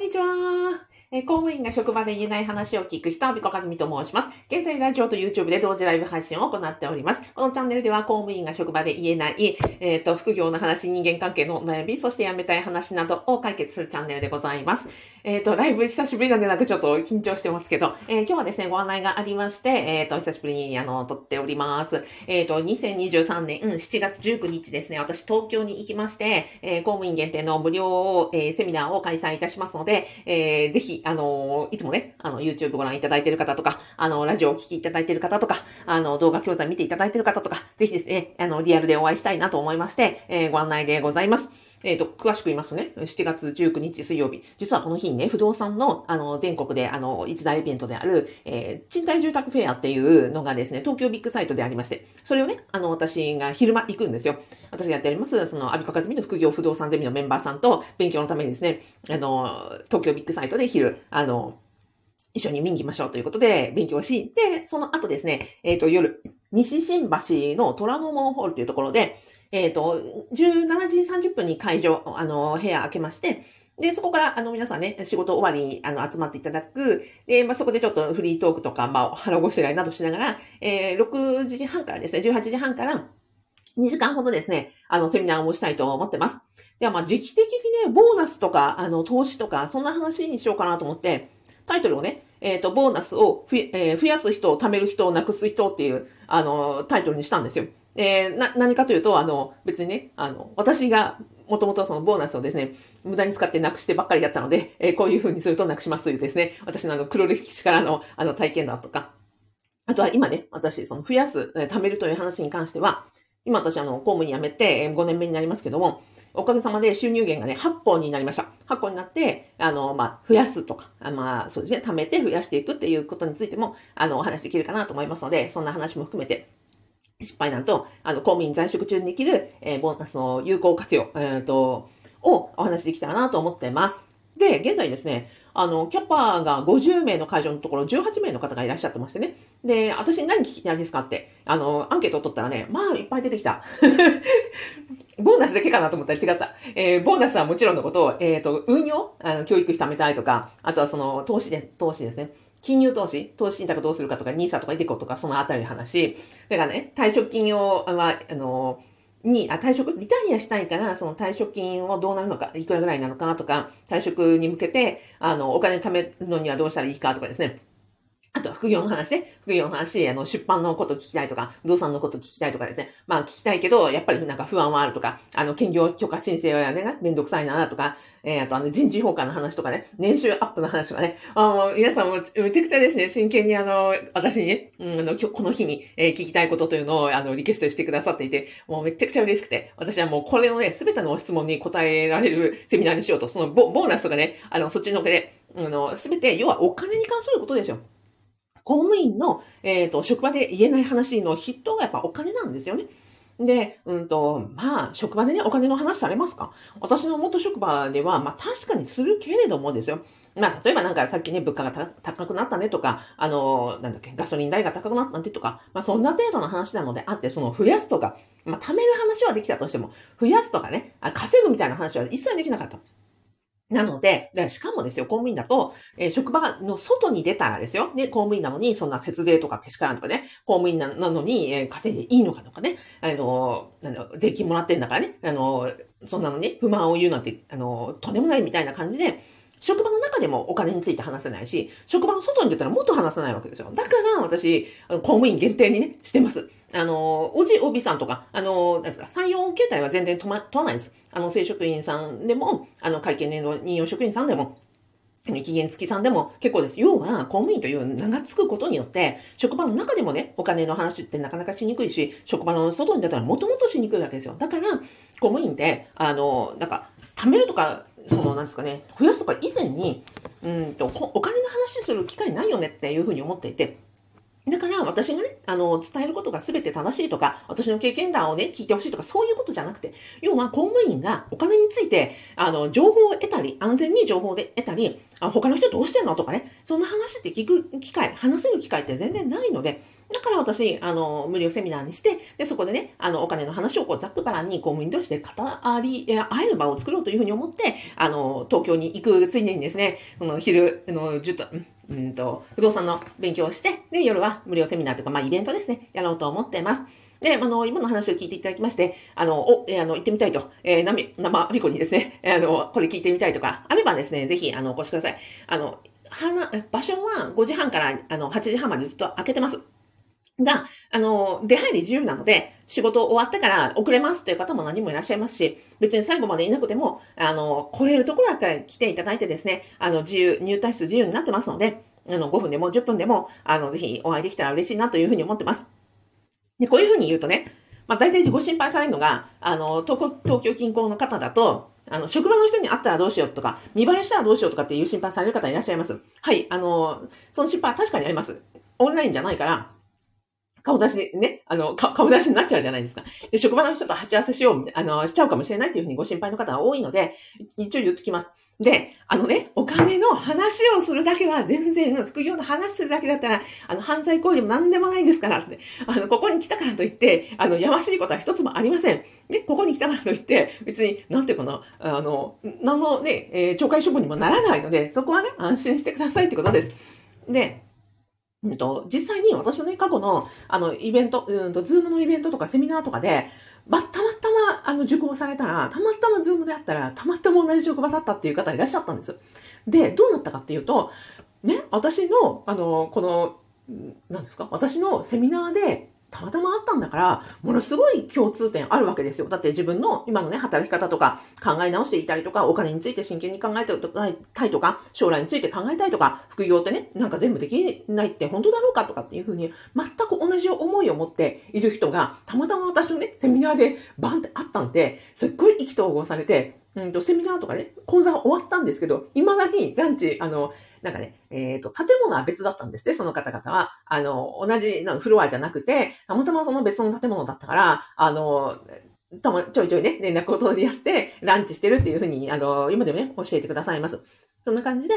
にちは。え公務員が職場で言えない話を聞く人、アビコカズミと申します。現在、ラジオと YouTube で同時ライブ配信を行っております。このチャンネルでは、公務員が職場で言えない、えっ、と、副業の話、人間関係の悩み、そして辞めたい話などを解決するチャンネルでございます。えっ、と、ライブ久しぶりなんでなんかちょっと緊張してますけど、えー今日はですね、ご案内がありまして、えっ、と、久しぶりに、あの、撮っております。えっ、と、2023年、うん7月19日ですね、私東京に行きまして、えー公務員限定の無料、えーセミナーを開催いたしますので、えーぜひ、あのいつもね、あの、YouTube ご覧いただいている方とか、あの、ラジオをお聞きいただいている方とか、あの、動画教材見ていただいている方とか、ぜひですね、あの、リアルでお会いしたいなと思いまして、えーご案内でございます。えっ、と、詳しく言いますね、7月19日水曜日、実はこの日にね、不動産の、あの、全国で、あの、一大イベントである、えー賃貸住宅フェアっていうのがですね、東京ビッグサイトでありまして、それをね、あの、私が昼間行くんですよ。私がやっております、その、アビカカズミの副業不動産ゼミのメンバーさんと、勉強のためにですね、あの、東京ビッグサイトで昼、あの、一緒に見に行きましょうということで、勉強し、で、その後ですね、えっ、と、夜、西新橋の虎ノ門ホールというところで、えっ、と、17時30分に会場、あの、部屋開けまして、で、そこから、あの、皆さんね、仕事終わりに、あの、集まっていただく。で、まあ、そこでちょっとフリートークとか、まあ、腹ごしらえなどしながら、えー、6時半からですね、18時半から、2時間ほどですね、あの、セミナーをしたいと思ってます。では、まあ、時期的にね、ボーナスとか、あの、投資とか、そんな話にしようかなと思って、タイトルをね、えっ、と、ボーナスをふ、えー増やす人、貯める人、なくす人っていう、あの、タイトルにしたんですよ。えーな、何かというと、あの、別にね、あの、私が、もともとそのボーナスをですね、無駄に使ってなくしてばっかりだったので、えーこういう風にするとなくしますというですね、私のあの、黒歴史からの、あの、体験談とか、あとは今ね、私、その増やす、えー貯めるという話に関しては、今私あの、公務員辞めて、えー5年目になりますけども、おかげさまで収入源がね、8本になりました。8本になって、あの、まあ、増やすとか、あまあ、そうですね、貯めて増やしていくっていうことについても、あの、お話できるかなと思いますので、そんな話も含めて、失敗談と、あの、公務員在職中にできる、えーボーナスの有効活用、えっ、と、をお話しできたらなと思ってます。で、現在ですね、あの、キャパが50名の会場のところ18名の方がいらっしゃってましてね。で、私に何聞きたいですかって、あの、アンケートを取ったらね、まあ、いっぱい出てきた。ボーナスだけかなと思ったら違った。えーボーナスはもちろんのことを、えっ、と、運用？あの、教育費貯めたいとか、あとはその、投資で、投資ですね。金融投資？投資信託どうするかとか、ニーサとかイデコとか、そのあたりの話。だからね、退職金を、は、あの、に、あ、退職、リタイアしたいから、その退職金をどうなるのか、いくらぐらいなのかとか、退職に向けて、あの、お金貯めるのにはどうしたらいいかとかですね。あとは副業の話ね。副業の話、あの、出版のこと聞きたいとか、不動産のこと聞きたいとかですね。まあ聞きたいけど、やっぱりなんか不安はあるとか、あの、兼業許可申請はね、めんどくさいなとか、えー、あとあの、人事評価の話とかね、年収アップの話とかね。あの、皆さんもめちゃくちゃですね、真剣にあの、私にね、うん、あの、この日に、え聞きたいことというのを、あの、リクエストしてくださっていて、もうめちゃくちゃ嬉しくて、私はもうこれのね、すべての質問に答えられるセミナーにしようと、そのボボーナスとかね、あの、そっちのけで、あの、すべて、要はお金に関することですよ。公務員の、えっ、と、職場で言えない話の筆頭がやっぱお金なんですよね。で、うんと、まあ、職場でね、お金の話されますか？私の元職場では、まあ確かにするけれどもですよ。まあ、例えばなんかさっきね、物価が高くなったねとか、あの、なんだっけ、ガソリン代が高くなったねとか、まあそんな程度の話なのであって、その増やすとか、まあ貯める話はできたとしても、増やすとかね、あ稼ぐみたいな話は一切できなかった。なので、でしかもですよ、公務員だと、えー職場の外に出たらですよ、ね、公務員なのに、そんな節税とかけしからんとかね、公務員なのに、えー稼いでいいのかとかね、あの、なんだ税金もらってんだからね、あの、そんなのに不満を言うなんて、あの、とんでもないみたいな感じで、職場の中でもお金について話せないし、職場の外に出たらもっと話せないわけですよ。だから私、公務員限定にね、してます。あの、おじ、おびさんとか、あの、なんですか、採用形態は全然問ま、問わないです。あの、正職員さんでも、あの、会計年度任用職員さんでも、期限付きさんでも結構です。要は、公務員という名が付くことによって、職場の中でもね、お金の話ってなかなかしにくいし、職場の外に出たらもともとしにくいわけですよ。だから、公務員って、あの、なんか、貯めるとか、その、なんですかね、増やすとか以前に、うんと、お金の話する機会ないよねっていうふうに思っていて、だから私がね、あの、伝えることが全て正しいとか、私の経験談をね、聞いてほしいとか、そういうことじゃなくて、要は公務員がお金について、あの、情報を得たり、安全に情報で得たり、あ他の人どうしてんのとかね、そんな話って聞く機会、話せる機会って全然ないので、だから私、あの、無料セミナーにして、で、そこでね、あの、お金の話をこう、ざっくばらんに公務員として語り、会える場を作ろうというふうに思って、あの、東京に行くついでにですね、その昼、あの、10と、うんと、不動産の勉強をして、で、夜は無料セミナーとか、まあ、イベントですね、やろうと思ってます。で、あの、今の話を聞いていただきまして、あの、お、えー、あの、行ってみたいと、えー、なみ、生みこにですね、えあの、これ聞いてみたいとか、あればですね、ぜひ、あの、お越しください。あの、花、場所は5時半から、あの、8時半までずっと開けてます。が、あの、出入り自由なので、仕事終わってから遅れますっていう方も何もいらっしゃいますし、別に最後までいなくても、あの、来れるところだったら来ていただいてですね、あの、自由、入退室自由になってますので、あの、5分でも10分でも、あの、ぜひお会いできたら嬉しいなというふうに思ってます。で、こういうふうに言うとね、まあ、大体ご心配されるのが、あの、東東京近郊の方だと、あの、職場の人に会ったらどうしようとか、見バレしたらどうしようとかっていう心配される方いらっしゃいます。はい、あの、その心配は確かにあります。オンラインじゃないから、顔出しね、あの、顔出しになっちゃうじゃないですか。で、職場の人と鉢合わせしよう、あの、しちゃうかもしれないというふうにご心配の方が多いので、一応言ってきます。で、あのね、お金の話をするだけは全然、副業の話するだけだったら、あの、犯罪行為でも何でもないですからって、あの、ここに来たからといって、あの、やましいことは一つもありません。で、ここに来たからといって、別に、なんていうかな、あの、何のね、えー、懲戒処分にもならないので、そこはね、安心してくださいってことです。で、うんと、実際に私のね、過去の、あの、イベント、うんと、ズームのイベントとかセミナーとかで、ま、たまたま、あの、受講されたら、たまたまズームであったら、たまたま同じ職場だったっていう方いらっしゃったんです。で、どうなったかっていうと、ね、私の、あの、この、何ですか私のセミナーで、たまたまあったんだから、ものすごい共通点あるわけですよ。だって自分の今のね、働き方とか考え直していたりとか、お金について真剣に考えたいとか、将来について考えたいとか、副業ってね、なんか全部できないって本当だろうかとかっていうふうに、全く同じ思いを持っている人が、たまたま私のね、セミナーでバンってあったんで、すっごい意気投合されて、うんと、セミナーとかね、講座は終わったんですけど、未だにランチ、あの、なんかね、えっ、ー、と、建物は別だったんですね、その方々は。あの、同じフロアじゃなくて、たまたまその別の建物だったから、あの、たま、ちょいちょいね、連絡を取り合って、ランチしてるっていうふうに、あの、今でもね、教えてくださいます。そんな感じで、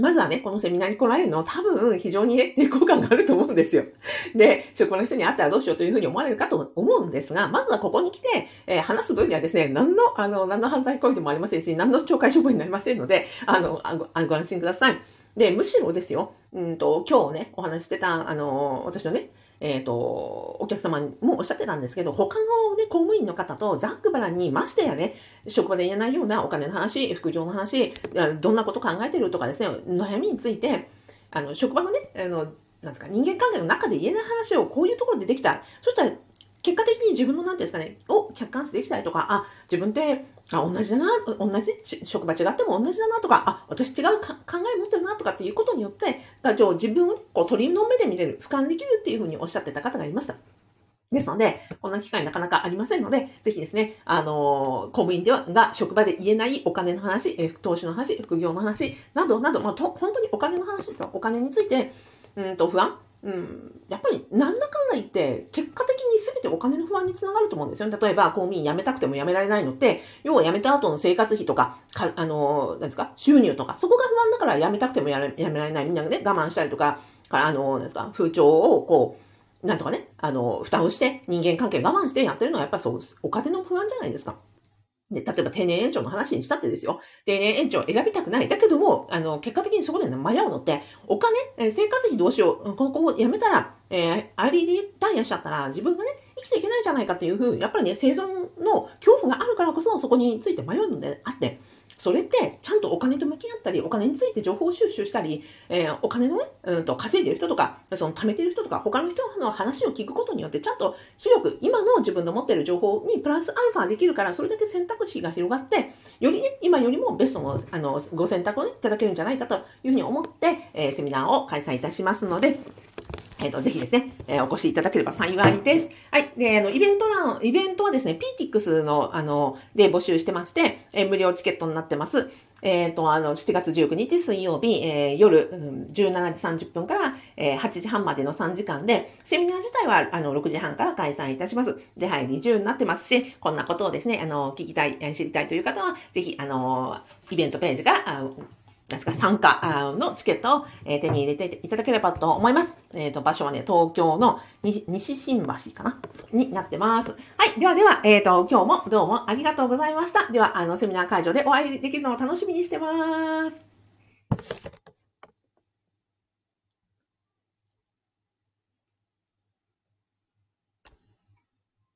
まずはね、このセミナーに来られるの多分非常にね、抵抗感があると思うんですよ。で、職場の人に会ったらどうしようというふうに思われるかと思うんですが、まずはここに来て、えー、話す分にはですね、何の、あの、何の犯罪行為でもありませんし、何の懲戒処分になりませんので、あの、ごご安心ください。で、むしろですよ、うんと、今日ね、お話してた、あの、私のね、えっ、ー、と、お客様もおっしゃってたんですけど、他のね、公務員の方とざっくばらんにましてやね、職場で言えないようなお金の話、副業の話、どんなこと考えてるとかですね、悩みについて、あの、職場のね、あの、なんですか、人間関係の中で言えない話をこういうところでできた。そしたら、結果的に自分の何ていうんですかね、を客観視できたりとか、あ、自分ってあ、同じだな、同じ、職場違っても同じだなとか、あ、私違う考え持ってるなとかっていうことによって、自分をこう鳥の目で見れる、俯瞰できるっていうふうにおっしゃってた方がいました。ですので、こんな機会なかなかありませんので、ぜひですね、あのー、公務員では、が職場で言えないお金の話、え投資の話、副業の話、などなど、まあ、と、本当にお金の話ですよ。お金について、うんと、不安うん、やっぱりなんだかんだ言って結果的に全てお金の不安につながると思うんですよね。例えば公務員辞めたくても辞められないのって、要は辞めた後の生活費とか、かあの、なんですか、収入とか、そこが不安だから辞めたくても辞められない。みんながね、我慢したりとか、あの、なんですか、風潮をこう、なんとかね、あの、蓋をして人間関係我慢してやってるのはやっぱりそう、お金の不安じゃないですか。で、例えば定年延長の話にしたってですよ。定年延長選びたくない。だけども、あの、結果的にそこで、迷うのって、お金、え生活費どうしよう。ここを辞めたら、えー、アリリタイヤしちゃったら、自分がね、生きていけないじゃないかっていうふう、やっぱりね、生存の恐怖があるからこそ、そこについて迷うのであって、それってちゃんとお金と向き合ったり、お金について情報収集したり、えー、お金のね、うんと稼いでる人とか、その貯めてる人とか、他の人の話を聞くことによって、ちゃんと広く今の自分の持っている情報にプラスアルファできるから、それだけ選択肢が広がって、よりね、今よりもベストのあのご選択をね、いただけるんじゃないかというふうに思って、えー、セミナーを開催いたしますので、えっ、と、ぜひですね、えーお越しいただければ幸いです。はい。で、あの、イベント欄、イベントはですね、PTX の、あの、で募集してまして、えー無料チケットになってます。えっ、と、あの、7月19日水曜日、えー夜、うん17時30分から、えー8時半までの3時間で、セミナー自体は、あの、6時半から開催いたします。出入り自由になってますし、こんなことをですね、あの、聞きたい、知りたいという方は、ぜひ、あの、イベントページが、あですか、参加のチケットを、手に入れていただければと思います。えっ、と、場所はね、東京の西西新橋かな？になってます。はい。ではでは、えっ、と、今日もどうもありがとうございました。では、あの、セミナー会場でお会いできるのを楽しみにしてます。